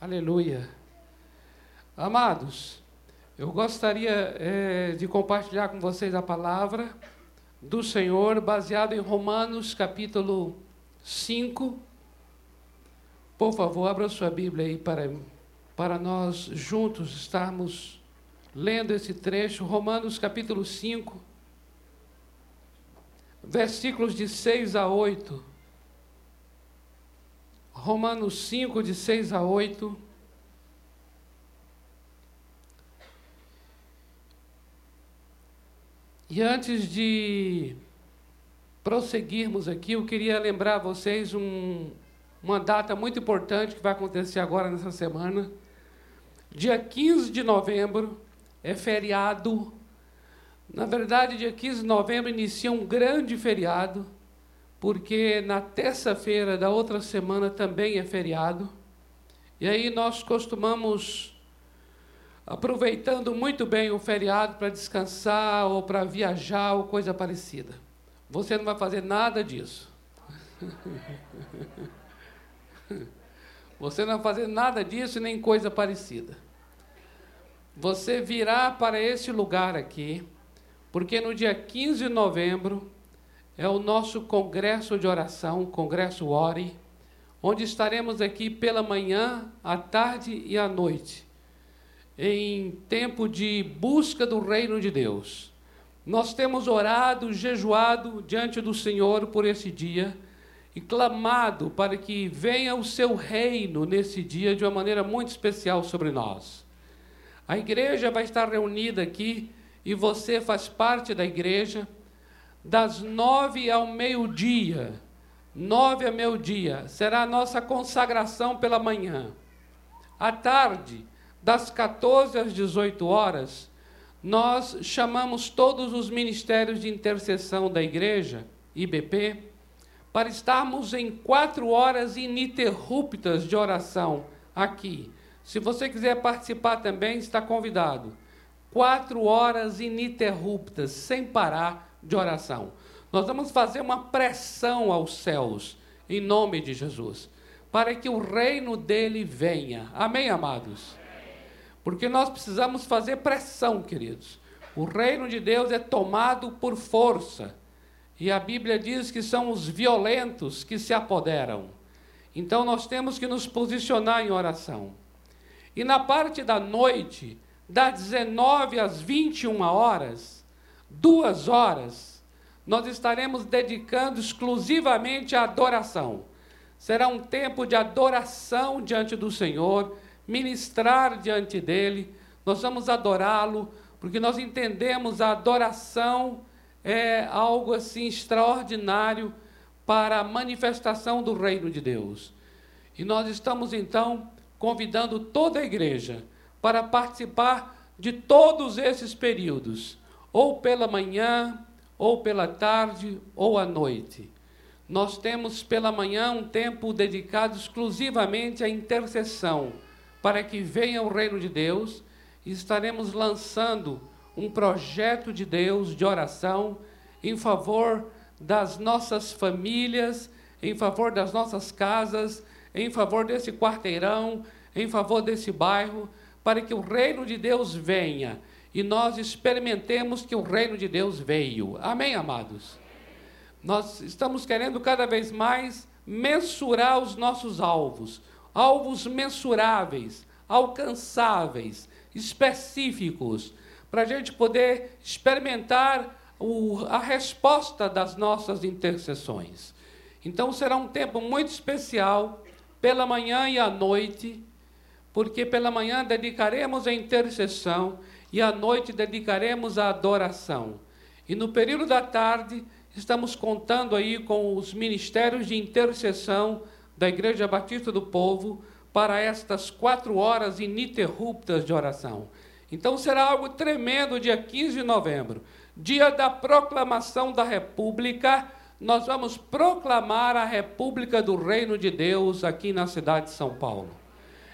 Aleluia. Amados, eu gostaria é, de compartilhar com vocês a palavra do Senhor baseada em Romanos capítulo 5. Por favor, abra sua Bíblia aí para, para nós juntos estarmos lendo esse trecho. Romanos capítulo 5, versículos de 6 a 8. Romanos 5, de 6 a 8. E antes de prosseguirmos aqui, eu queria lembrar a vocês um, uma data muito importante que vai acontecer agora nessa semana. Dia 15 de novembro é feriado. Na verdade, dia 15 de novembro inicia um grande feriado porque na terça-feira da outra semana também é feriado. E aí nós costumamos, aproveitando muito bem o feriado para descansar ou para viajar ou coisa parecida. Você não vai fazer nada disso. Você não vai fazer nada disso nem coisa parecida. Você virá para esse lugar aqui, porque no dia 15 de novembro é o nosso congresso de oração, Congresso Ore, onde estaremos aqui pela manhã, à tarde e à noite, em tempo de busca do reino de Deus. Nós temos orado, jejuado diante do Senhor por esse dia e clamado para que venha o seu reino nesse dia de uma maneira muito especial sobre nós. A igreja vai estar reunida aqui e você faz parte da igreja das nove ao meio-dia, nove ao meio-dia, será a nossa consagração pela manhã. À tarde, das 14 às 18 horas, nós chamamos todos os ministérios de intercessão da igreja, IBP, para estarmos em quatro horas ininterruptas de oração aqui. Se você quiser participar também, está convidado. Quatro horas ininterruptas, sem parar de oração. Nós vamos fazer uma pressão aos céus, em nome de Jesus, para que o reino dele venha. Amém, amados? Porque nós precisamos fazer pressão, queridos. O reino de Deus é tomado por força. E a Bíblia diz que são os violentos que se apoderam. Então nós temos que nos posicionar em oração. E na parte da noite, das 19 às 21 horas, duas horas, nós estaremos dedicando exclusivamente à adoração. Será um tempo de adoração diante do Senhor, ministrar diante dele. Nós vamos adorá-lo, porque nós entendemos a adoração é algo assim extraordinário para a manifestação do reino de Deus. E nós estamos então convidando toda a igreja para participar de todos esses períodos ou pela manhã, ou pela tarde, ou à noite. Nós temos pela manhã um tempo dedicado exclusivamente à intercessão, para que venha o reino de Deus, e estaremos lançando um projeto de Deus de oração em favor das nossas famílias, em favor das nossas casas, em favor desse quarteirão, em favor desse bairro, para que o reino de Deus venha e nós experimentemos que o reino de Deus veio. Amém, amados? Nós estamos querendo cada vez mais mensurar os nossos alvos, alvos mensuráveis, alcançáveis, específicos, para a gente poder experimentar o, a resposta das nossas intercessões. Então será um tempo muito especial, pela manhã e à noite, porque pela manhã dedicaremos a intercessão e à noite dedicaremos à adoração. E no período da tarde, estamos contando aí com os ministérios de intercessão da Igreja Batista do Povo para estas quatro horas ininterruptas de oração. Então será algo tremendo dia 15 de novembro, dia da proclamação da República. Nós vamos proclamar a República do Reino de Deus aqui na cidade de São Paulo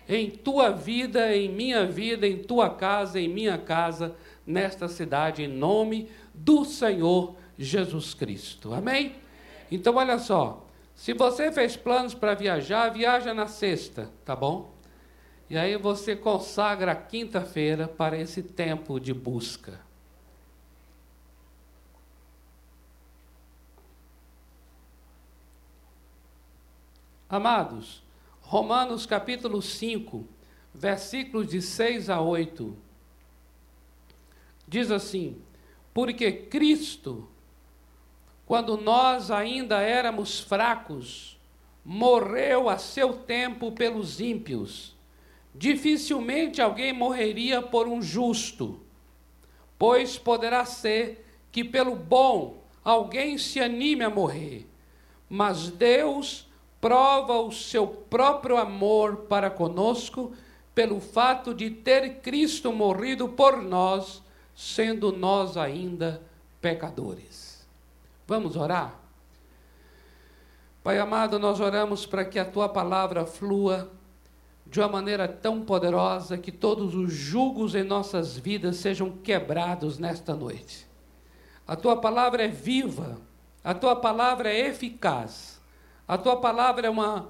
em tua vida, em minha vida, em tua casa, em minha casa, nesta cidade, em nome do Senhor Jesus Cristo. Amém? Então, olha só. Se você fez planos para viajar, viaja na sexta, tá bom? E aí você consagra a quinta-feira para esse tempo de busca. Amados, Romanos capítulo 5, versículos de 6 a 8, diz assim: Porque Cristo, quando nós ainda éramos fracos, morreu a seu tempo pelos ímpios Dificilmente alguém morreria por um justo, pois poderá ser que pelo bom alguém se anime a morrer. Mas Deus prova o seu próprio amor para conosco pelo fato de ter Cristo morrido por nós, sendo nós ainda pecadores. Vamos orar? Pai amado, nós oramos para que a tua palavra flua de uma maneira tão poderosa que todos os julgos em nossas vidas sejam quebrados nesta noite. A tua palavra é viva, a tua palavra é eficaz, a tua palavra é uma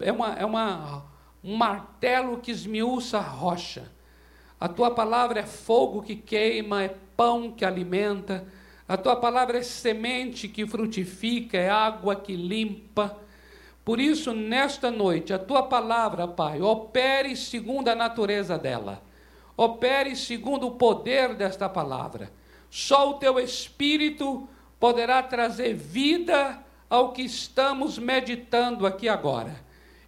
é uma é uma um martelo que esmiuça a rocha. A tua palavra é fogo que queima, é pão que alimenta. A tua palavra é semente que frutifica, é água que limpa. Por isso, nesta noite, a tua palavra, Pai, opere segundo a natureza dela, opere segundo o poder desta palavra. Só o teu Espírito poderá trazer vida ao que estamos meditando aqui agora.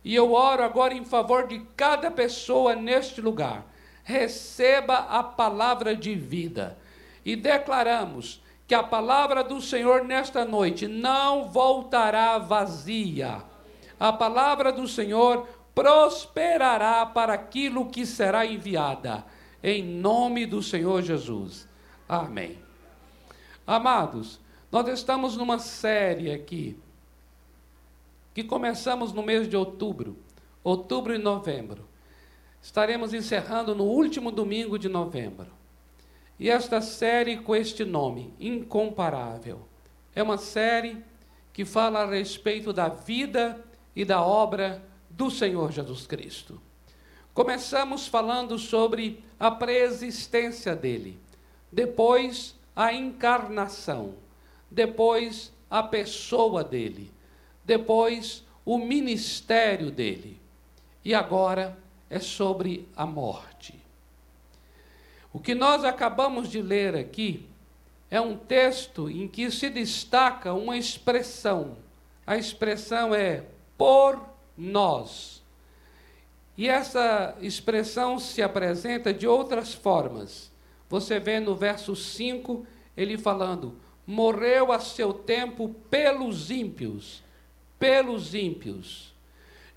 E eu oro agora em favor de cada pessoa neste lugar. Receba a palavra de vida. E declaramos que a palavra do Senhor nesta noite não voltará vazia a palavra do Senhor prosperará para aquilo que será enviada, em nome do Senhor Jesus. Amém. Amados, nós estamos numa série aqui, que começamos no mês de outubro, outubro e novembro. Estaremos encerrando no último domingo de novembro. E esta série com este nome, Incomparável, é uma série que fala a respeito da vida e da obra do Senhor Jesus Cristo. Começamos falando sobre a preexistência dele, depois a encarnação, depois a pessoa dele, depois o ministério dele. E agora é sobre a morte. O que nós acabamos de ler aqui é um texto em que se destaca uma expressão. A expressão é por nós. E essa expressão se apresenta de outras formas. Você vê no verso 5 ele falando: morreu a seu tempo pelos ímpios, pelos ímpios.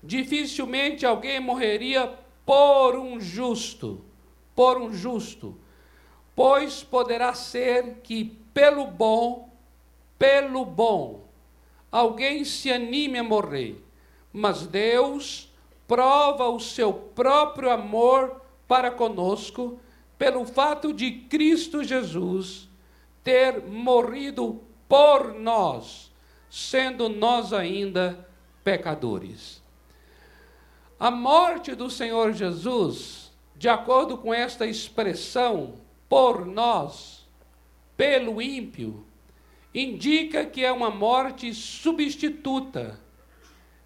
Dificilmente alguém morreria por um justo, por um justo, pois poderá ser que pelo bom, pelo bom, alguém se anime a morrer mas Deus prova o seu próprio amor para conosco pelo fato de Cristo Jesus ter morrido por nós, sendo nós ainda pecadores. A morte do Senhor Jesus, de acordo com esta expressão, por nós, pelo ímpio, indica que é uma morte substituta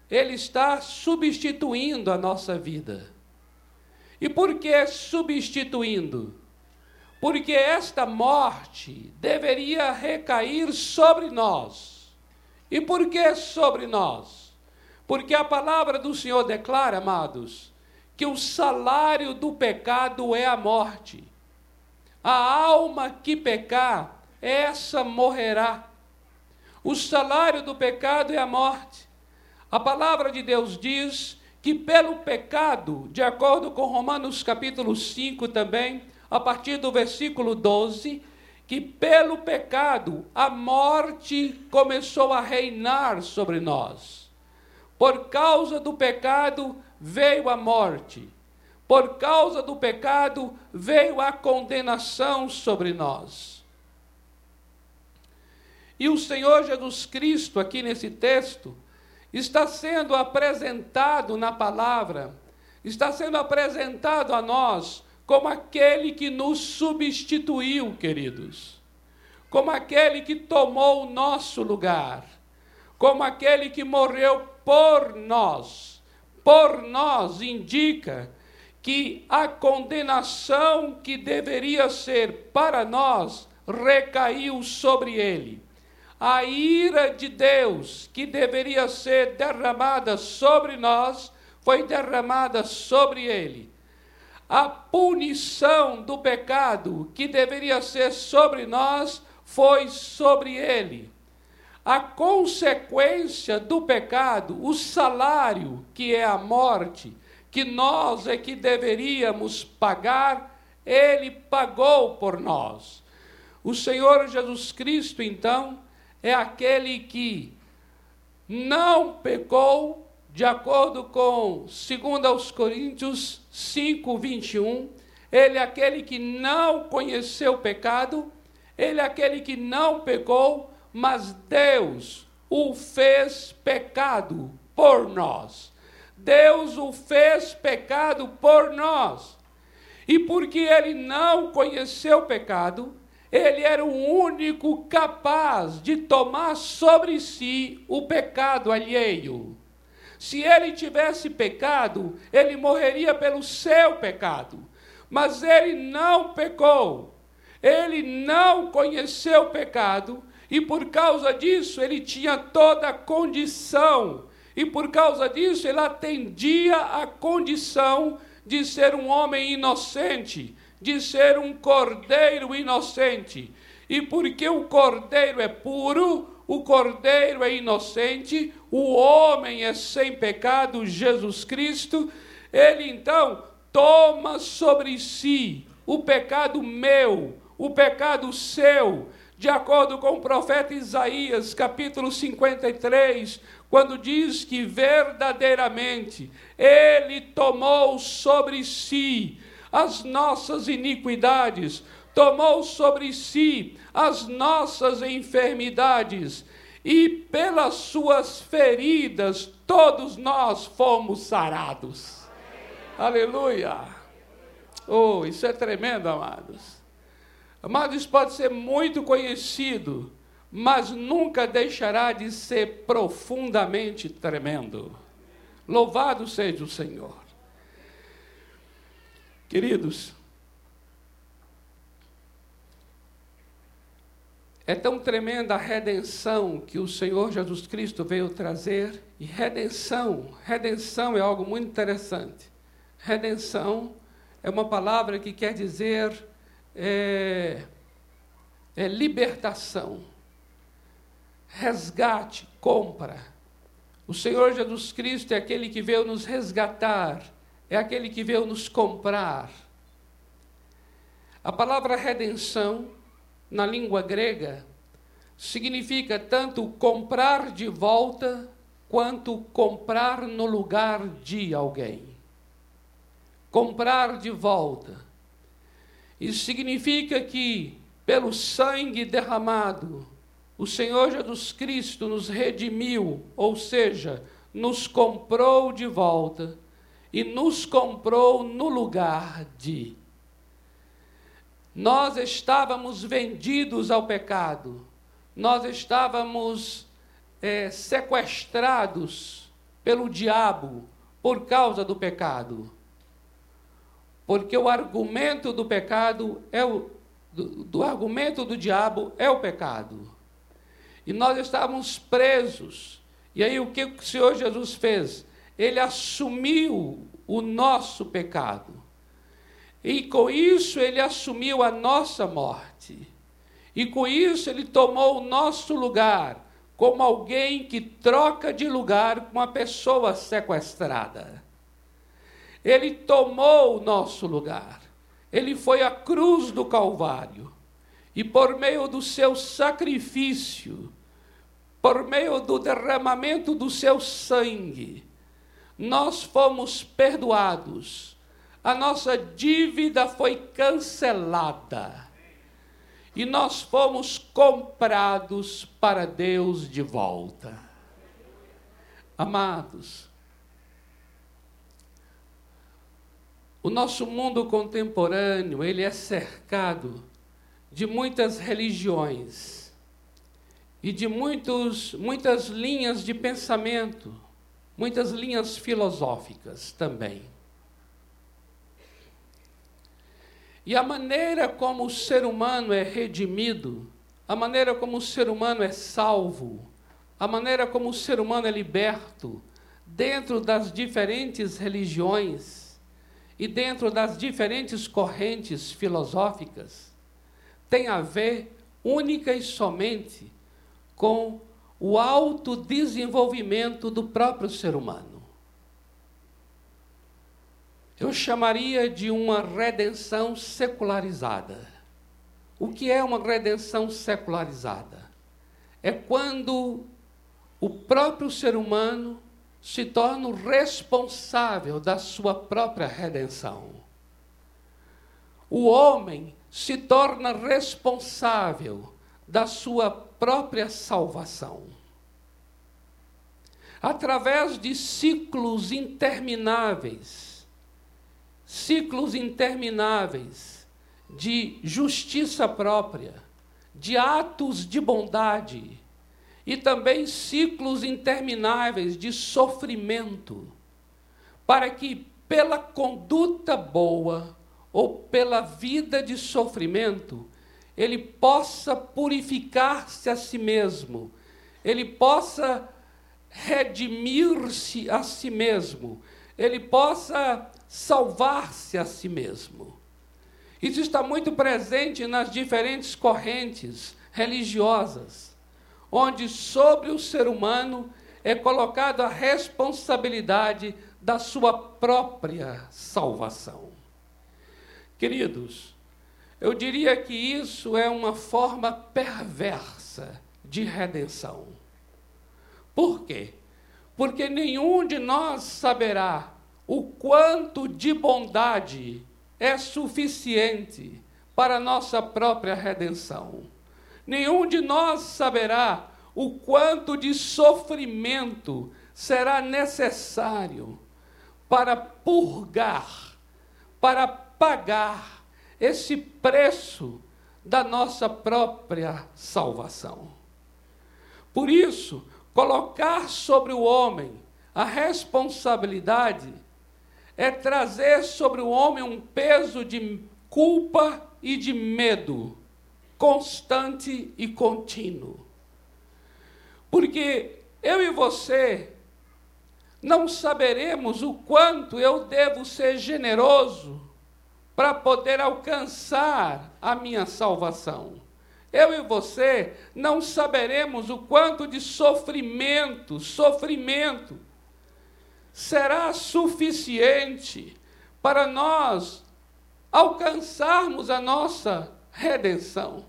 ele está substituindo a nossa vida. E por que substituindo? Porque esta morte deveria recair sobre nós. E por que sobre nós? Porque a palavra do Senhor declara, amados, que o salário do pecado é a morte. A alma que pecar, essa morrerá. O salário do pecado é a morte. A palavra de Deus diz que pelo pecado, de acordo com Romanos capítulo 5 também, a partir do versículo 12, que pelo pecado a morte começou a reinar sobre nós. Por causa do pecado veio a morte. Por causa do pecado veio a condenação sobre nós. E o Senhor Jesus Cristo, aqui nesse texto, está sendo apresentado na palavra está sendo apresentado a nós como aquele que nos substituiu, queridos, como aquele que tomou o nosso lugar, como aquele que morreu por nós. Por nós indica que a condenação que deveria ser para nós recaiu sobre ele. A ira de Deus que deveria ser derramada sobre nós foi derramada sobre ele. A punição do pecado que deveria ser sobre nós foi sobre ele. A consequência do pecado, o salário, que é a morte, que nós é que deveríamos pagar, ele pagou por nós. O Senhor Jesus Cristo, então, é aquele que não pecou, de acordo com 2 aos Coríntios 5, 21, ele é aquele que não conheceu pecado, ele é aquele que não pecou, mas Deus o fez pecado por nós. Deus o fez pecado por nós. E porque ele não conheceu pecado, ele era o único capaz de tomar sobre si o pecado alheio. Se ele tivesse pecado, ele morreria pelo seu pecado. Mas ele não pecou. Ele não conheceu o pecado e por causa disso ele tinha toda a condição e por causa disso ele atendia a condição de ser um homem inocente, de ser um cordeiro inocente. E porque o cordeiro é puro, o cordeiro é inocente, o homem é sem pecado, Jesus Cristo, ele então toma sobre si o pecado meu, o pecado seu, de acordo com o profeta Isaías, capítulo 53, quando diz que verdadeiramente ele tomou sobre si as nossas iniquidades, tomou sobre si as nossas enfermidades, e pelas suas feridas todos nós fomos sarados. Aleluia! Oh, isso é tremendo, amados. Amados, isso pode ser muito conhecido, mas nunca deixará de ser profundamente tremendo. Louvado seja o Senhor. Queridos, é tão tremenda a redenção que o Senhor Jesus Cristo veio trazer, e redenção, redenção é algo muito interessante. Redenção é uma palavra que quer dizer é, é libertação, resgate, compra. O Senhor Jesus Cristo é aquele que veio nos resgatar, é aquele que veio nos comprar. A palavra redenção, na língua grega, significa tanto comprar de volta quanto comprar no lugar de alguém. Comprar de volta. Isso significa que, pelo sangue derramado, o Senhor Jesus Cristo nos redimiu, ou seja, nos comprou de volta e nos comprou no lugar de. Nós estávamos vendidos ao pecado, nós estávamos é, sequestrados pelo diabo por causa do pecado. Porque o argumento do pecado é o do, do argumento do diabo é o pecado. E nós estávamos presos. E aí o que o Senhor Jesus fez? Ele assumiu o nosso pecado. E com isso ele assumiu a nossa morte. E com isso ele tomou o nosso lugar, como alguém que troca de lugar com uma pessoa sequestrada. Ele tomou o nosso lugar. Ele foi à cruz do Calvário. E por meio do seu sacrifício, por meio do derramamento do seu sangue, nós fomos perdoados. A nossa dívida foi cancelada. E nós fomos comprados para Deus de volta. Amados, O nosso mundo contemporâneo, ele é cercado de muitas religiões e de muitos, muitas linhas de pensamento, muitas linhas filosóficas também. E a maneira como o ser humano é redimido, a maneira como o ser humano é salvo, a maneira como o ser humano é liberto, dentro das diferentes religiões e dentro das diferentes correntes filosóficas, tem a ver única e somente com o autodesenvolvimento do próprio ser humano. Eu chamaria de uma redenção secularizada. O que é uma redenção secularizada? É quando o próprio ser humano se torna o responsável da sua própria redenção. O homem se torna responsável da sua própria salvação. Através de ciclos intermináveis, ciclos intermináveis de justiça própria, de atos de bondade, e também ciclos intermináveis de sofrimento, para que pela conduta boa ou pela vida de sofrimento, ele possa purificar-se a si mesmo, ele possa redimir-se a si mesmo, ele possa salvar-se a si mesmo. Isso está muito presente nas diferentes correntes religiosas onde sobre o ser humano é colocada a responsabilidade da sua própria salvação. Queridos, eu diria que isso é uma forma perversa de redenção. Por quê? Porque nenhum de nós saberá o quanto de bondade é suficiente para nossa própria redenção. Nenhum de nós saberá o quanto de sofrimento será necessário para purgar, para pagar esse preço da nossa própria salvação. Por isso, colocar sobre o homem a responsabilidade é trazer sobre o homem um peso de culpa e de medo constante e contínuo. Porque eu e você não saberemos o quanto eu devo ser generoso para poder alcançar a minha salvação. Eu e você não saberemos o quanto de sofrimento, sofrimento será suficiente para nós alcançarmos a nossa redenção.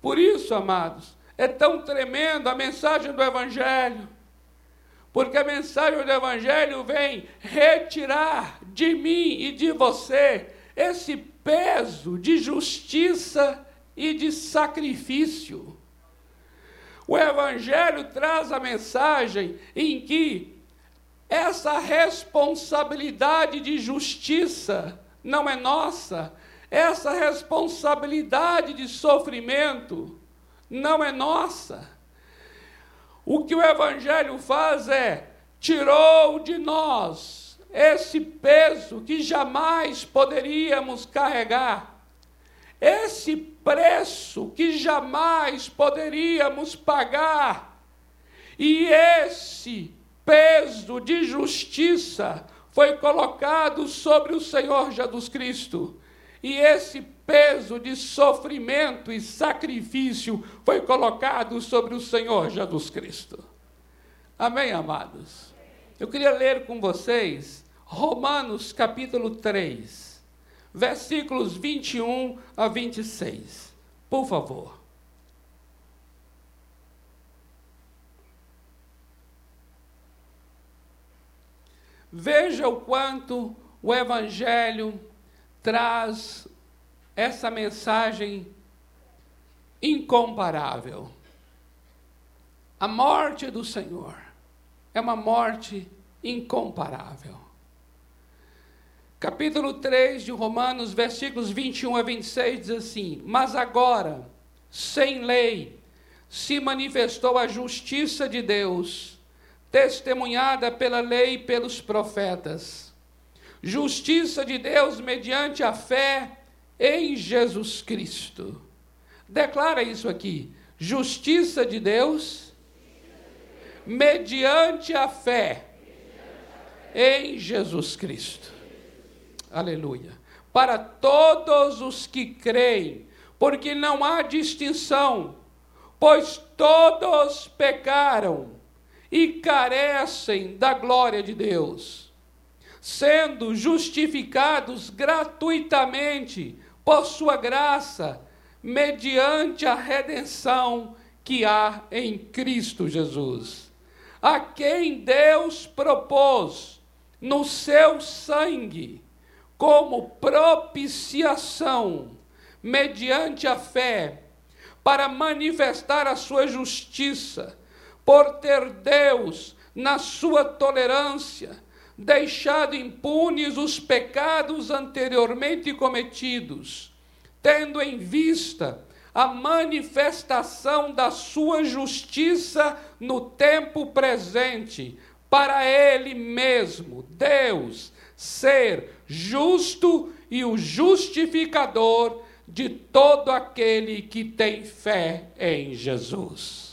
Por isso, amados, é tão tremendo a mensagem do Evangelho, porque a mensagem do Evangelho vem retirar de mim e de você esse peso de justiça e de sacrifício. O Evangelho traz a mensagem em que essa responsabilidade de justiça não é nossa, essa responsabilidade de sofrimento não é nossa. O que o Evangelho faz é tirou de nós esse peso que jamais poderíamos carregar, esse preço que jamais poderíamos pagar, e esse peso de justiça foi colocado sobre o Senhor Jesus Cristo. E esse peso de sofrimento e sacrifício foi colocado sobre o Senhor Jesus Cristo. Amém, amados? Eu queria ler com vocês Romanos capítulo 3, versículos 21 a 26. Por favor. Veja o quanto o Evangelho traz essa mensagem incomparável. A morte do Senhor é uma morte incomparável. Capítulo 3 de Romanos, versículos 21 a 26 diz assim: Mas agora, sem lei, se manifestou a justiça de Deus, testemunhada pela lei e pelos profetas. Justiça de Deus mediante a fé em Jesus Cristo. Declara isso aqui. Justiça de Deus mediante a fé em Jesus Cristo. Aleluia. Para todos os que creem, porque não há distinção, pois todos pecaram e carecem da glória de Deus, sendo justificados gratuitamente por sua graça, mediante a redenção que há em Cristo Jesus, a quem Deus propôs no seu sangue como propiciação, mediante a fé, para manifestar a sua justiça, por ter Deus, na sua tolerância, deixado impunes os pecados anteriormente cometidos, tendo em vista a manifestação da sua justiça no tempo presente, para Ele mesmo, Deus, ser justo e o justificador de todo aquele que tem fé em Jesus.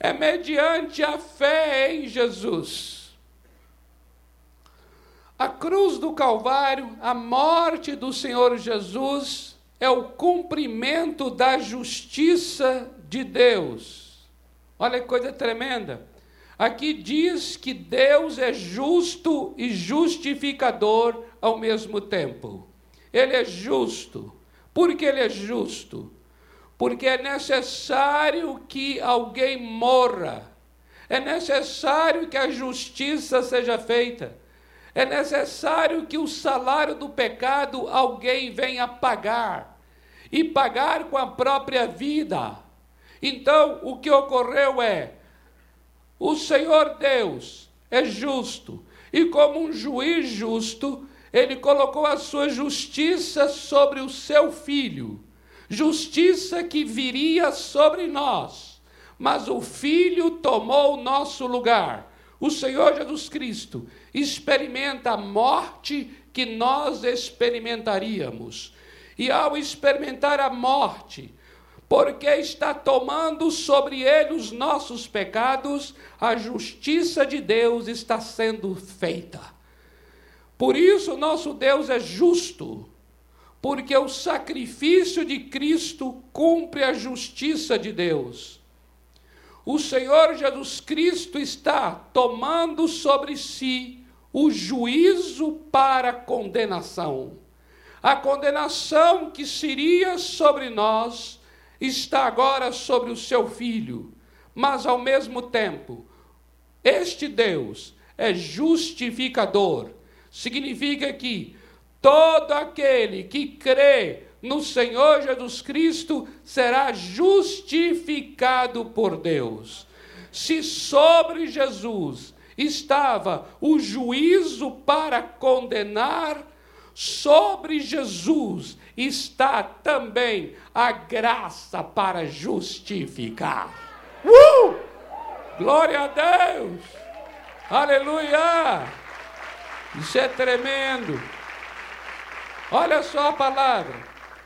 É mediante a fé em Jesus. A cruz do Calvário, a morte do Senhor Jesus, é o cumprimento da justiça de Deus. Olha que coisa tremenda. Aqui diz que Deus é justo e justificador ao mesmo tempo. Ele é justo. Por que ele é justo? Porque é necessário que alguém morra. É necessário que a justiça seja feita. É necessário que o salário do pecado alguém venha pagar. E pagar com a própria vida. Então, o que ocorreu é o Senhor Deus é justo, e como um juiz justo, ele colocou a sua justiça sobre o seu filho, justiça que viria sobre nós, mas o filho tomou o nosso lugar. O Senhor Jesus Cristo experimenta a morte que nós experimentaríamos. E ao experimentar a morte, porque está tomando sobre ele os nossos pecados, a justiça de Deus está sendo feita. Por isso, nosso Deus é justo, porque o sacrifício de Cristo cumpre a justiça de Deus. O Senhor Jesus Cristo está tomando sobre si o juízo para a condenação. A condenação que seria sobre nós está agora sobre o seu filho, mas ao mesmo tempo, este Deus é justificador. Significa que todo aquele que crê no Senhor Jesus Cristo será justificado por Deus. Se sobre Jesus estava o juízo para condenar, sobre Jesus está também a graça para justificar. Uh! Glória a Deus! Aleluia! Isso é tremendo. Olha só a palavra.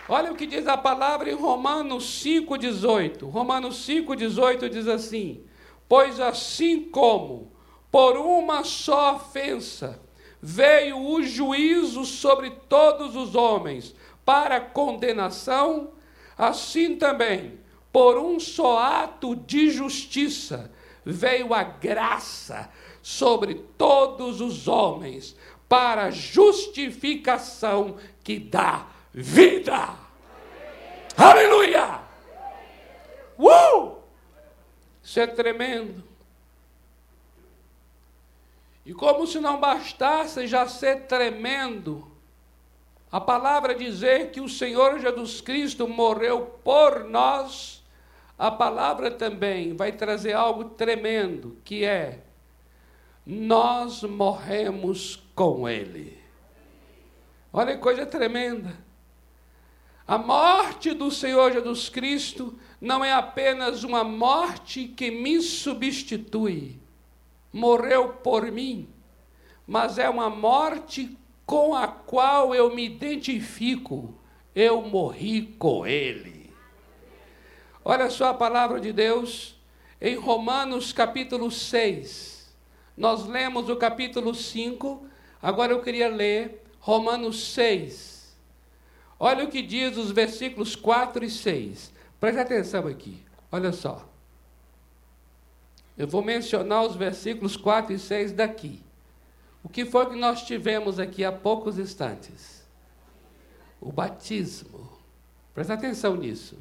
Olha o que diz a palavra em Romanos 5,18. Romanos 5,18 diz assim: Pois assim como por uma só ofensa veio o juízo sobre todos os homens, para condenação, assim também, por um só ato de justiça, veio a graça sobre todos os homens, para justificação que dá vida. Aleluia! Uh! Isso é tremendo. E como se não bastasse já ser tremendo, a palavra dizer que o Senhor Jesus Cristo morreu por nós, a palavra também vai trazer algo tremendo, que é nós morremos com Ele. Olha que coisa tremenda. A morte do Senhor Jesus Cristo não é apenas uma morte que me substitui, morreu por mim, mas é uma morte com a qual eu me identifico. Eu morri com Ele. Olha só a palavra de Deus em Romanos capítulo 6. Nós lemos o capítulo 5, agora eu queria ler Romanos 6. Olha o que diz os versículos 4 e 6. Preste atenção aqui, olha só. Eu vou mencionar os versículos 4 e 6 daqui. O que foi que nós tivemos aqui há poucos instantes? O batismo. Presta atenção nisso.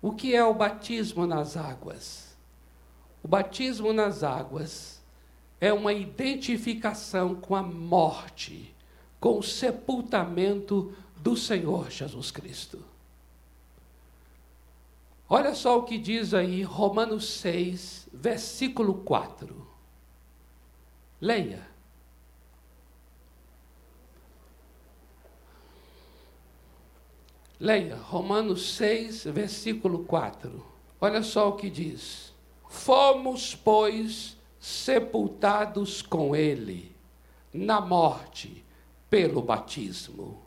O que é o batismo nas águas? O batismo nas águas é uma identificação com a morte, com o sepultamento do Senhor Jesus Cristo. Olha só o que diz aí Romanos 6, versículo 4. Leia. Leia Romanos 6, versículo 4. Olha só o que diz: Fomos, pois, sepultados com ele na morte pelo batismo,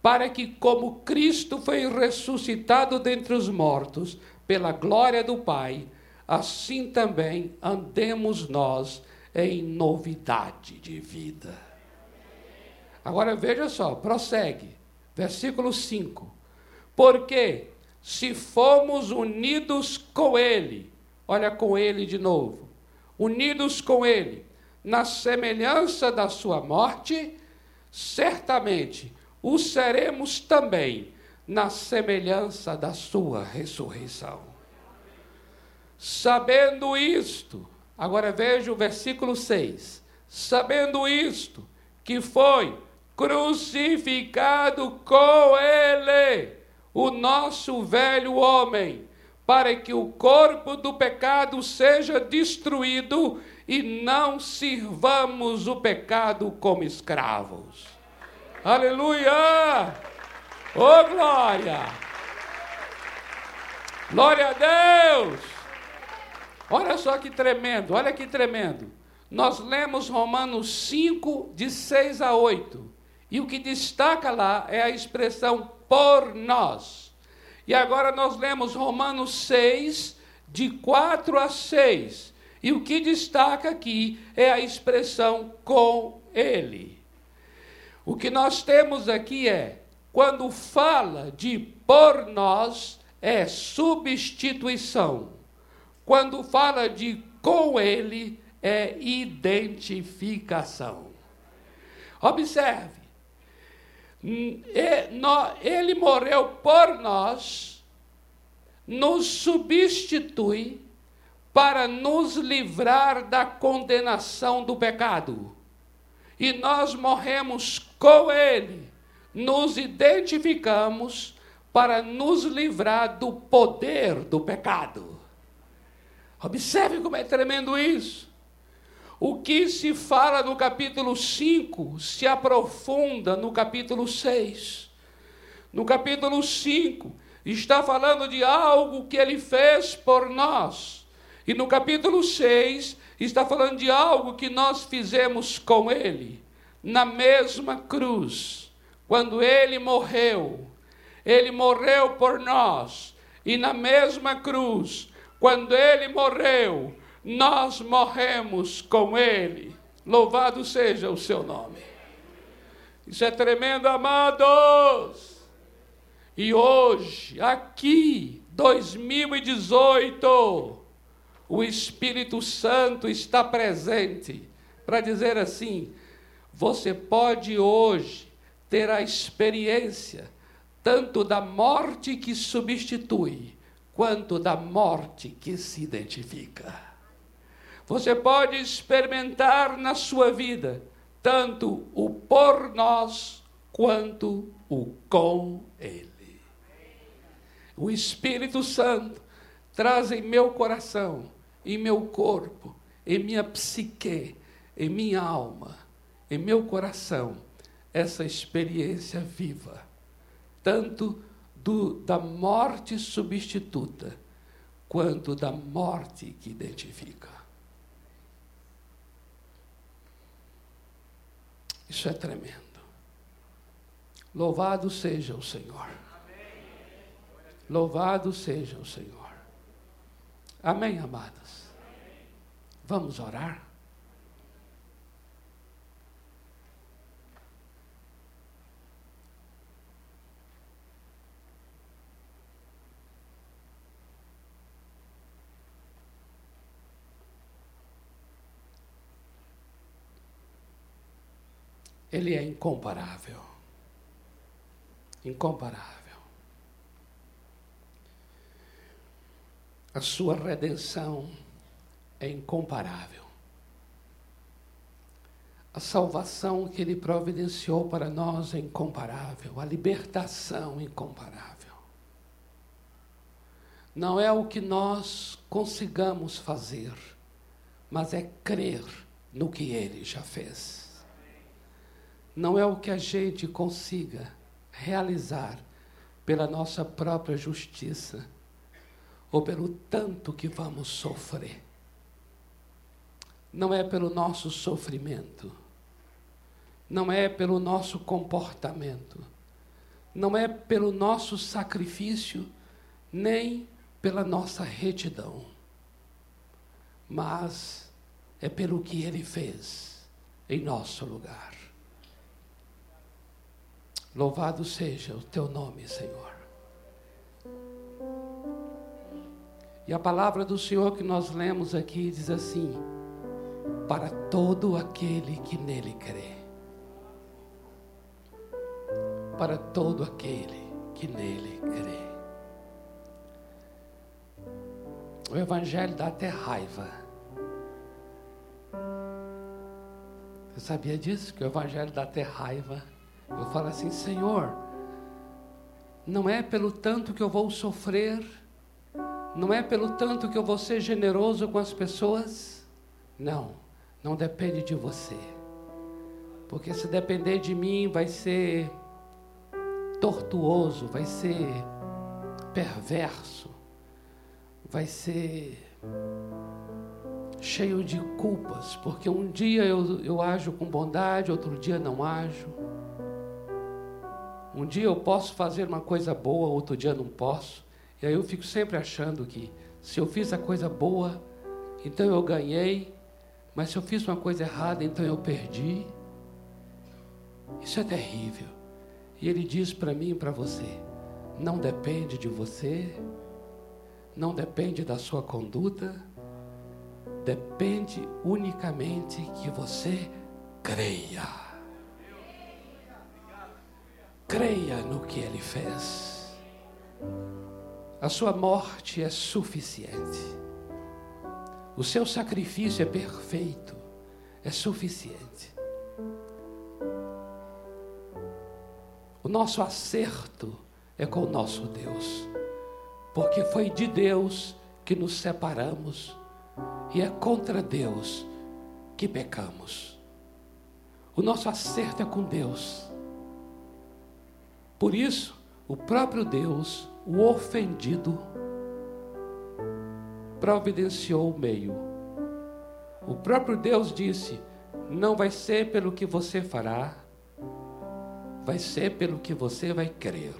para que, como Cristo foi ressuscitado dentre os mortos pela glória do Pai, assim também andemos nós em novidade de vida. Agora veja só, prossegue, versículo 5. Porque se fomos unidos com Ele, olha com Ele de novo, unidos com Ele, na semelhança da Sua morte, certamente o seremos também na semelhança da Sua ressurreição. Sabendo isto, agora veja o versículo 6. Sabendo isto, que foi crucificado com Ele, o nosso velho homem para que o corpo do pecado seja destruído e não sirvamos o pecado como escravos. Aleluia! Oh glória! Glória a Deus! Olha só que tremendo, olha que tremendo. Nós lemos Romanos 5, de 6 a 8. E o que destaca lá é a expressão por nós. E agora nós lemos Romanos 6, de 4 a 6. E o que destaca aqui é a expressão com ele. O que nós temos aqui é, quando fala de por nós, é substituição. Quando fala de com ele, é identificação. Observe, ele morreu por nós, nos substitui para nos livrar da condenação do pecado. E nós morremos com Ele, nos identificamos para nos livrar do poder do pecado. Observe como é tremendo isso. O que se fala no capítulo 5 se aprofunda no capítulo 6. No capítulo 5, está falando de algo que ele fez por nós. E no capítulo 6, está falando de algo que nós fizemos com ele. Na mesma cruz, quando ele morreu, ele morreu por nós. E na mesma cruz, quando ele morreu, nós morremos com Ele. Louvado seja o seu nome. Isso é tremendo, amados. E hoje, aqui, 2018, o Espírito Santo está presente para dizer assim: você pode hoje ter a experiência tanto da morte que substitui, quanto da morte que se identifica. Você pode experimentar na sua vida tanto o por nós quanto o com Ele. O Espírito Santo traz em meu coração, em meu corpo, em minha psique, em minha alma, em meu coração, essa experiência viva, tanto do, da morte substituta, quanto da morte que identifica. Isso é tremendo. Louvado seja o Senhor. Louvado seja o Senhor. Amém, amados? Vamos orar? Ele é incomparável. Incomparável. A sua redenção é incomparável. A salvação que Ele providenciou para nós é incomparável. A libertação é incomparável. Não é o que nós consigamos fazer, mas é crer no que Ele já fez. Não é o que a gente consiga realizar pela nossa própria justiça ou pelo tanto que vamos sofrer. Não é pelo nosso sofrimento, não é pelo nosso comportamento, não é pelo nosso sacrifício, nem pela nossa retidão, mas é pelo que Ele fez em nosso lugar. Louvado seja o teu nome, Senhor. E a palavra do Senhor que nós lemos aqui diz assim: para todo aquele que nele crê. Para todo aquele que nele crê. O Evangelho dá até raiva. Você sabia disso? Que o Evangelho dá até raiva. Eu falo assim, Senhor, não é pelo tanto que eu vou sofrer não é pelo tanto que eu vou ser generoso com as pessoas. Não, não depende de você. Porque se depender de mim, vai ser tortuoso, vai ser perverso, vai ser cheio de culpas, porque um dia eu, eu ajo com bondade, outro dia não ajo. Um dia eu posso fazer uma coisa boa, outro dia não posso. E aí eu fico sempre achando que se eu fiz a coisa boa, então eu ganhei, mas se eu fiz uma coisa errada, então eu perdi. Isso é terrível. E ele diz para mim e para você: não depende de você, não depende da sua conduta, depende unicamente que você creia. Creia no que ele fez. A sua morte é suficiente. O seu sacrifício é perfeito, é suficiente. O nosso acerto é com o nosso Deus, porque foi de Deus que nos separamos e é contra Deus que pecamos. O nosso acerto é com Deus. Por isso, o próprio Deus o ofendido providenciou o meio. O próprio Deus disse: não vai ser pelo que você fará, vai ser pelo que você vai crer.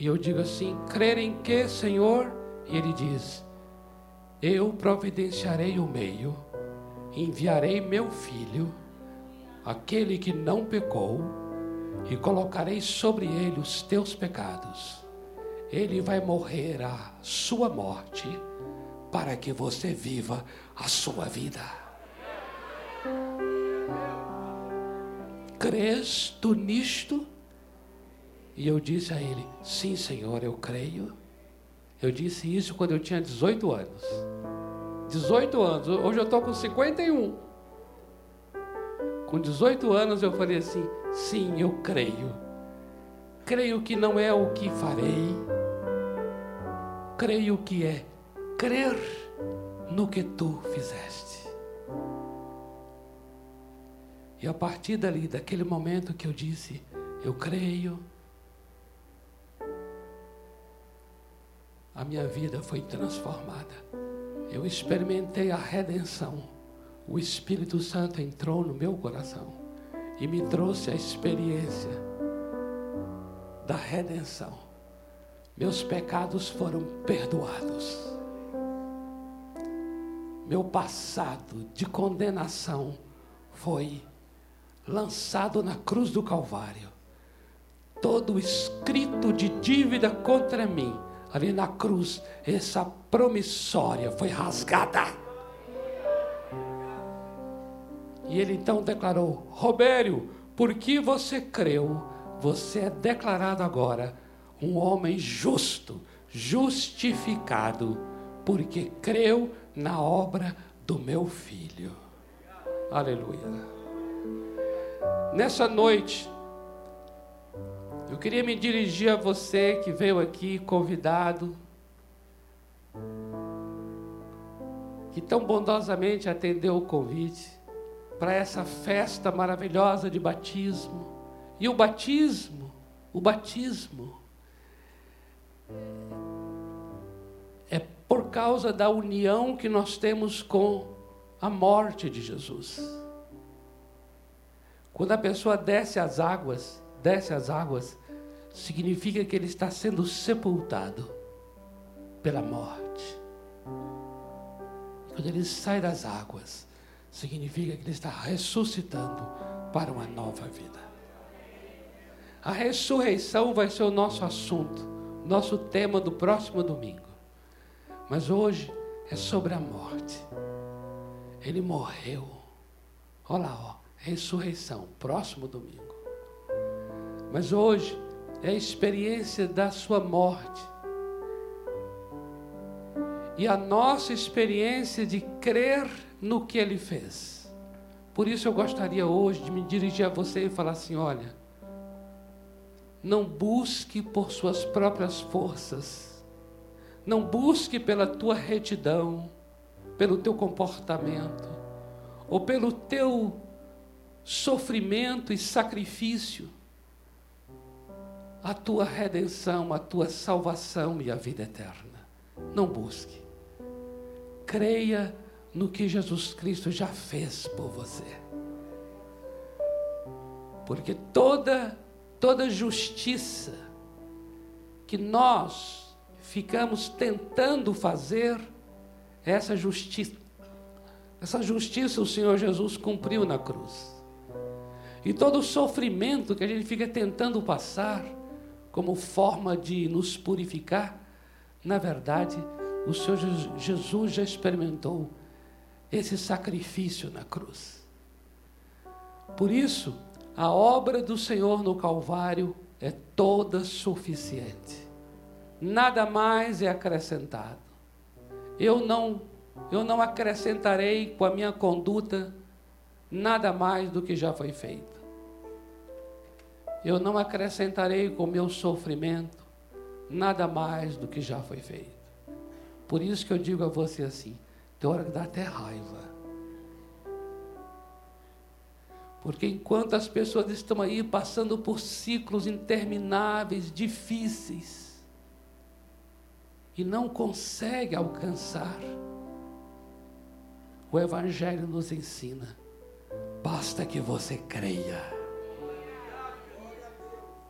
E eu digo assim: crer em que, Senhor? E ele diz: eu providenciarei o meio, enviarei meu filho, aquele que não pecou e colocarei sobre ele os teus pecados. Ele vai morrer a sua morte para que você viva a sua vida. Crês tu nisto? E eu disse a ele: Sim, Senhor, eu creio. Eu disse isso quando eu tinha 18 anos. 18 anos, hoje eu estou com 51. Com 18 anos eu falei assim: sim, eu creio. Creio que não é o que farei, creio que é crer no que tu fizeste. E a partir dali, daquele momento que eu disse, eu creio, a minha vida foi transformada. Eu experimentei a redenção. O Espírito Santo entrou no meu coração e me trouxe a experiência da redenção. Meus pecados foram perdoados. Meu passado de condenação foi lançado na cruz do Calvário. Todo escrito de dívida contra mim, ali na cruz, essa promissória foi rasgada. E ele então declarou: Robério, porque você creu, você é declarado agora um homem justo, justificado, porque creu na obra do meu filho. Aleluia. Nessa noite, eu queria me dirigir a você que veio aqui convidado, que tão bondosamente atendeu o convite para essa festa maravilhosa de batismo. E o batismo, o batismo, é por causa da união que nós temos com a morte de Jesus. Quando a pessoa desce as águas, desce as águas, significa que ele está sendo sepultado pela morte. Quando ele sai das águas, significa que ele está ressuscitando para uma nova vida. A ressurreição vai ser o nosso assunto nosso tema do próximo domingo. Mas hoje é sobre a morte. Ele morreu. Olha lá, ó, ressurreição, próximo domingo. Mas hoje é a experiência da sua morte. E a nossa experiência de crer no que ele fez. Por isso eu gostaria hoje de me dirigir a você e falar assim: olha, não busque por suas próprias forças. Não busque pela tua retidão, pelo teu comportamento, ou pelo teu sofrimento e sacrifício, a tua redenção, a tua salvação e a vida eterna. Não busque. Creia no que Jesus Cristo já fez por você. Porque toda toda justiça que nós ficamos tentando fazer, essa justiça, essa justiça o Senhor Jesus cumpriu na cruz. E todo o sofrimento que a gente fica tentando passar como forma de nos purificar, na verdade, o Senhor Jesus já experimentou esse sacrifício na cruz. Por isso, a obra do Senhor no Calvário é toda suficiente. Nada mais é acrescentado. Eu não eu não acrescentarei com a minha conduta nada mais do que já foi feito. Eu não acrescentarei com o meu sofrimento nada mais do que já foi feito. Por isso que eu digo a você assim: tem hora que dá até raiva. Porque enquanto as pessoas estão aí passando por ciclos intermináveis, difíceis, e não conseguem alcançar, o Evangelho nos ensina: basta que você creia.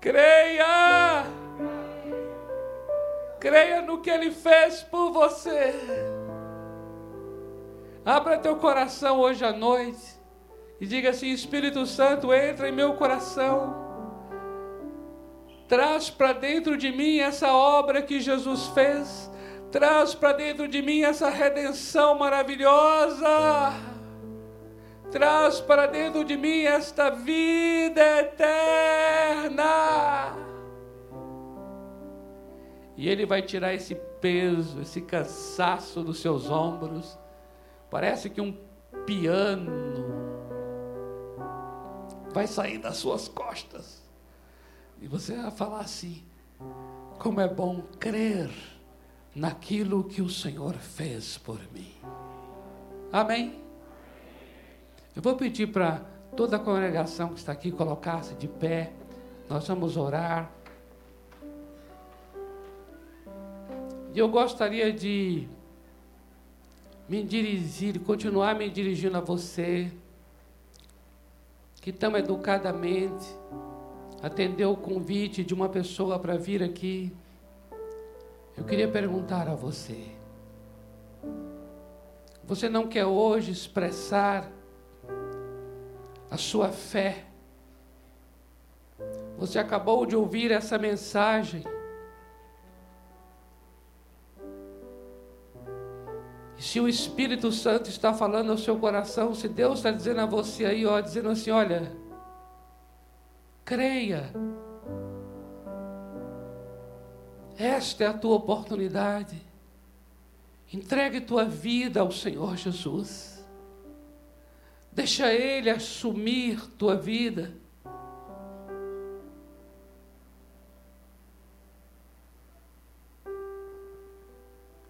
Creia! Creia no que Ele fez por você. Abra teu coração hoje à noite e diga assim: Espírito Santo, entra em meu coração. Traz para dentro de mim essa obra que Jesus fez. Traz para dentro de mim essa redenção maravilhosa. Traz para dentro de mim esta vida eterna. E Ele vai tirar esse peso, esse cansaço dos seus ombros. Parece que um piano vai sair das suas costas. E você vai falar assim: como é bom crer naquilo que o Senhor fez por mim. Amém? Eu vou pedir para toda a congregação que está aqui colocar-se de pé. Nós vamos orar. E eu gostaria de me dirigir, continuar me dirigindo a você, que tão educadamente atendeu o convite de uma pessoa para vir aqui. Eu queria perguntar a você: você não quer hoje expressar a sua fé? Você acabou de ouvir essa mensagem. Se o Espírito Santo está falando ao seu coração, se Deus está dizendo a você aí, ó, dizendo assim: olha, creia. Esta é a tua oportunidade. Entregue tua vida ao Senhor Jesus. Deixa Ele assumir tua vida.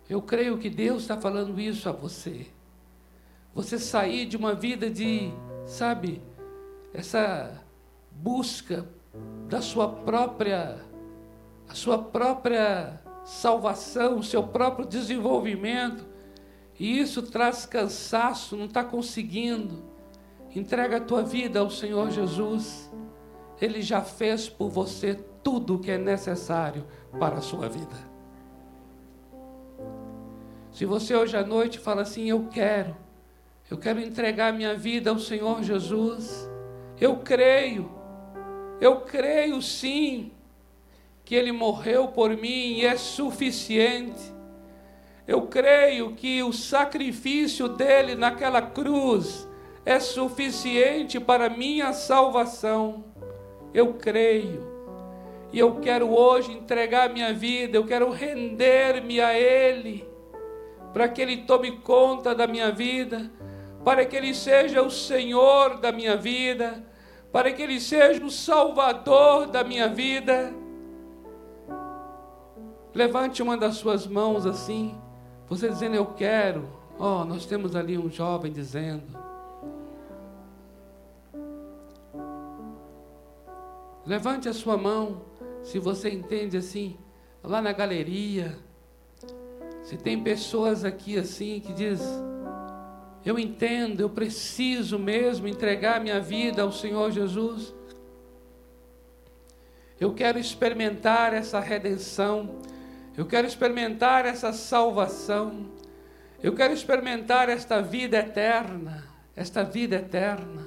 Eu creio que Deus está falando isso a você. Você sair de uma vida de, sabe, essa busca da sua própria, a sua própria salvação, o seu próprio desenvolvimento, e isso traz cansaço, não está conseguindo. Entrega a tua vida ao Senhor Jesus. Ele já fez por você tudo o que é necessário para a sua vida. Se você hoje à noite fala assim, eu quero, eu quero entregar minha vida ao Senhor Jesus, eu creio, eu creio sim que Ele morreu por mim e é suficiente. Eu creio que o sacrifício dele naquela cruz é suficiente para minha salvação. Eu creio. E eu quero hoje entregar minha vida, eu quero render-me a Ele, para que Ele tome conta da minha vida, para que Ele seja o Senhor da minha vida para que Ele seja o Salvador da minha vida. Levante uma das suas mãos assim, você dizendo: Eu quero. Oh, nós temos ali um jovem dizendo. Levante a sua mão, se você entende assim, lá na galeria. Se tem pessoas aqui assim que diz, eu entendo, eu preciso mesmo entregar minha vida ao Senhor Jesus. Eu quero experimentar essa redenção. Eu quero experimentar essa salvação. Eu quero experimentar esta vida eterna. Esta vida eterna.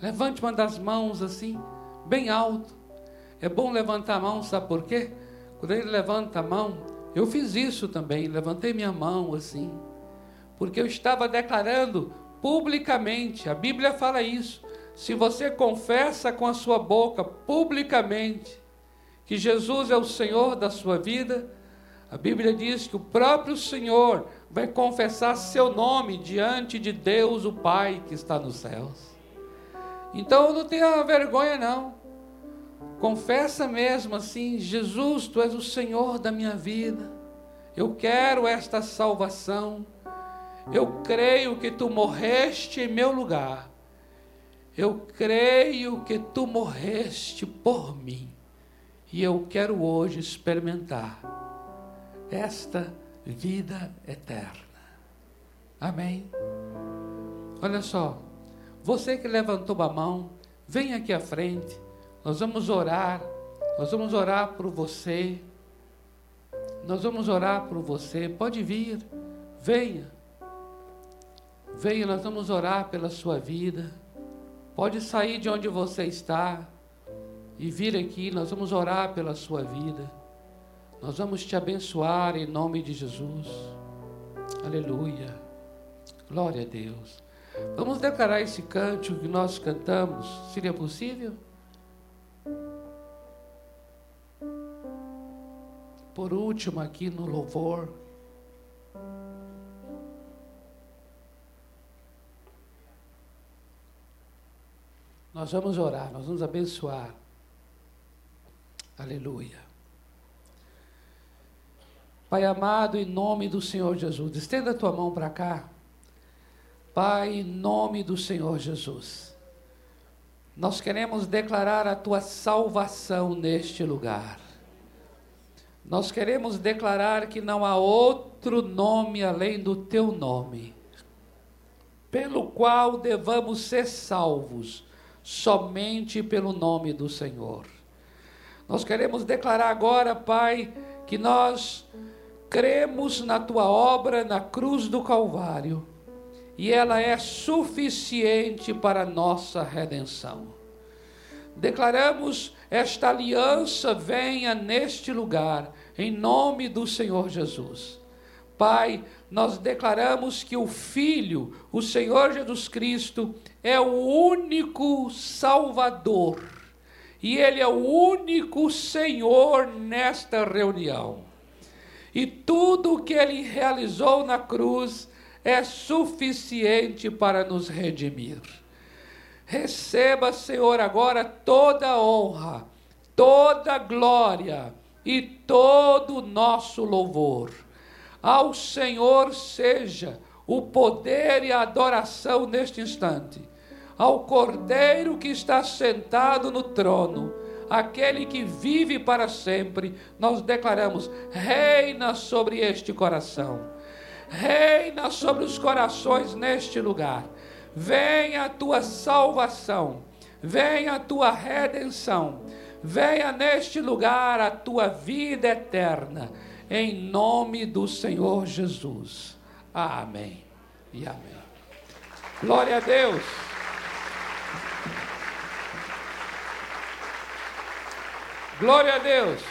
Levante uma das mãos assim, bem alto. É bom levantar a mão, sabe por quê? Quando ele levanta a mão, eu fiz isso também, levantei minha mão assim porque eu estava declarando publicamente, a Bíblia fala isso. Se você confessa com a sua boca publicamente que Jesus é o Senhor da sua vida, a Bíblia diz que o próprio Senhor vai confessar seu nome diante de Deus, o Pai que está nos céus. Então não tenha vergonha, não. Confessa mesmo assim: Jesus, tu és o Senhor da minha vida. Eu quero esta salvação. Eu creio que tu morreste em meu lugar. Eu creio que tu morreste por mim. E eu quero hoje experimentar esta vida eterna. Amém? Olha só, você que levantou a mão, vem aqui à frente. Nós vamos orar. Nós vamos orar por você. Nós vamos orar por você. Pode vir. Venha. Venha, nós vamos orar pela sua vida. Pode sair de onde você está e vir aqui, nós vamos orar pela sua vida. Nós vamos te abençoar em nome de Jesus. Aleluia. Glória a Deus. Vamos declarar esse cântico que nós cantamos. Seria possível? Por último, aqui no louvor. Nós vamos orar, nós vamos abençoar. Aleluia. Pai amado, em nome do Senhor Jesus, estenda a tua mão para cá. Pai, em nome do Senhor Jesus, Nós queremos declarar a tua salvação neste lugar. Nós queremos declarar que não há outro nome além do teu nome, pelo qual devamos ser salvos, somente pelo nome do Senhor. Nós queremos declarar agora, Pai, que nós cremos na tua obra na cruz do Calvário e ela é suficiente para nossa redenção. Declaramos esta aliança venha neste lugar, em nome do Senhor Jesus. Pai, nós declaramos que o Filho, o Senhor Jesus Cristo, é o único Salvador e Ele é o único Senhor nesta reunião. E tudo o que Ele realizou na cruz é suficiente para nos redimir. Receba, Senhor, agora toda a honra, toda a glória e todo o nosso louvor. Ao Senhor seja o poder e a adoração neste instante. Ao Cordeiro que está sentado no trono, aquele que vive para sempre, nós declaramos: reina sobre este coração reina sobre os corações neste lugar. Venha a tua salvação, venha a tua redenção, venha neste lugar a tua vida eterna, em nome do Senhor Jesus. Amém e amém. Glória a Deus. Glória a Deus.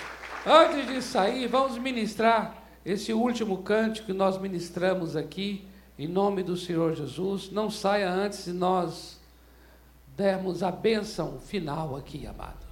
Antes de sair, vamos ministrar esse último cântico que nós ministramos aqui, em nome do Senhor Jesus, não saia antes de nós dermos a bênção final aqui, amado.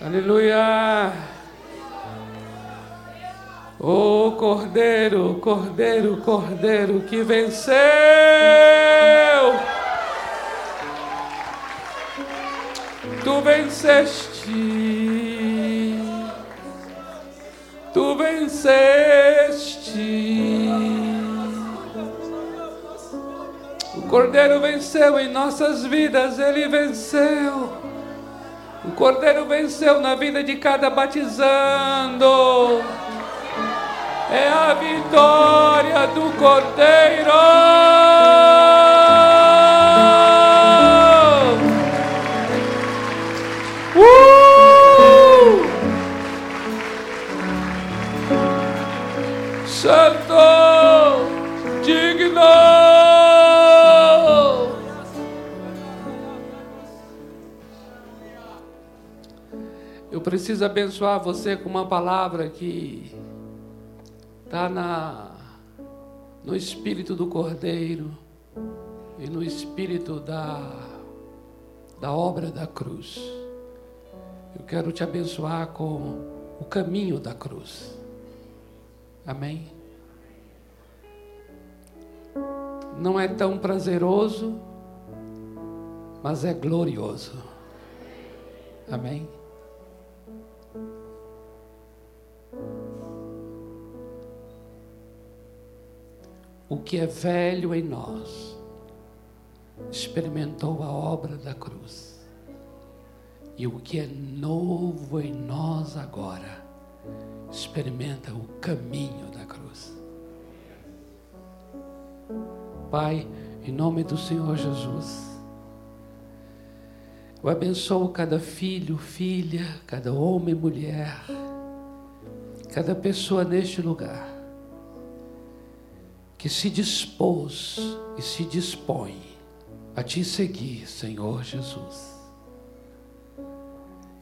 Aleluia. O Cordeiro, Cordeiro, Cordeiro que venceu. Tu venceste. Tu venceste. O Cordeiro venceu em nossas vidas, ele venceu. O Cordeiro venceu na vida de cada batizando é a vitória do Cordeiro. Uh! Preciso abençoar você com uma palavra que está na no espírito do Cordeiro e no espírito da, da obra da cruz. Eu quero te abençoar com o caminho da cruz. Amém? Não é tão prazeroso, mas é glorioso. Amém? O que é velho em nós experimentou a obra da cruz. E o que é novo em nós agora experimenta o caminho da cruz. Pai, em nome do Senhor Jesus, eu abençoo cada filho, filha, cada homem, mulher, cada pessoa neste lugar que se dispôs e se dispõe a te seguir, Senhor Jesus.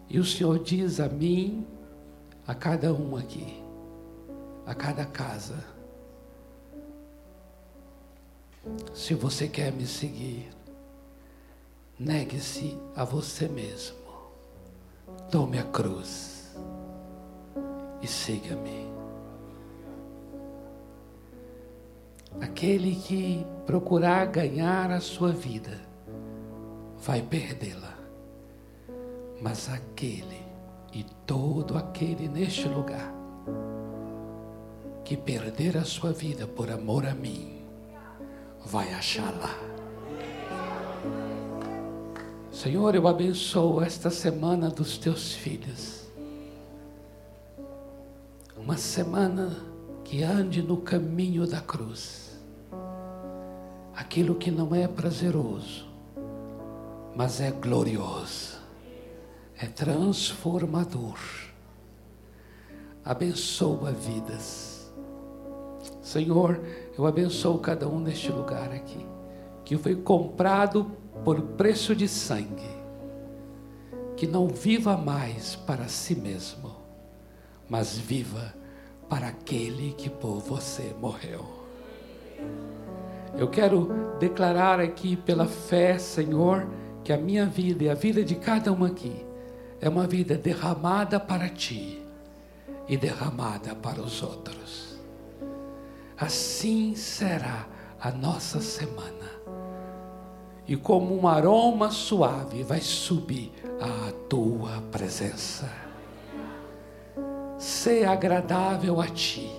E o Senhor diz a mim, a cada um aqui, a cada casa, se você quer me seguir, negue-se a você mesmo, tome a cruz e siga-me. Aquele que procurar ganhar a sua vida vai perdê-la. Mas aquele e todo aquele neste lugar que perder a sua vida por amor a mim, vai achá-la. Senhor, eu abençoo esta semana dos teus filhos. Uma semana que ande no caminho da cruz aquilo que não é prazeroso, mas é glorioso, é transformador, abençoa vidas. Senhor, eu abençoo cada um neste lugar aqui, que foi comprado por preço de sangue, que não viva mais para si mesmo, mas viva para aquele que por você morreu. Eu quero declarar aqui pela fé, Senhor, que a minha vida e a vida de cada um aqui é uma vida derramada para ti e derramada para os outros. Assim será a nossa semana. E como um aroma suave vai subir à tua presença. Ser agradável a ti,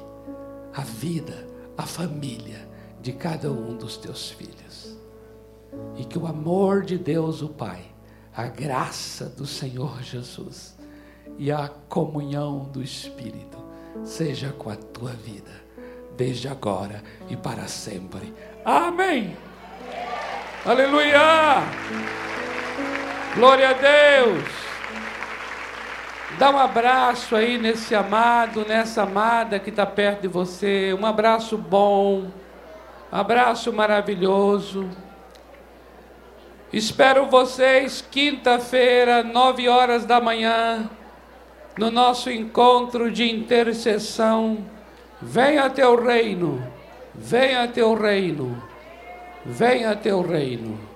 a vida, a família de cada um dos teus filhos. E que o amor de Deus, o Pai, a graça do Senhor Jesus e a comunhão do Espírito seja com a tua vida, desde agora e para sempre. Amém. Aleluia! Glória a Deus! Dá um abraço aí nesse amado, nessa amada que está perto de você. Um abraço bom. Abraço maravilhoso. Espero vocês quinta-feira, nove horas da manhã, no nosso encontro de intercessão. Venha teu reino, venha teu reino, venha teu reino.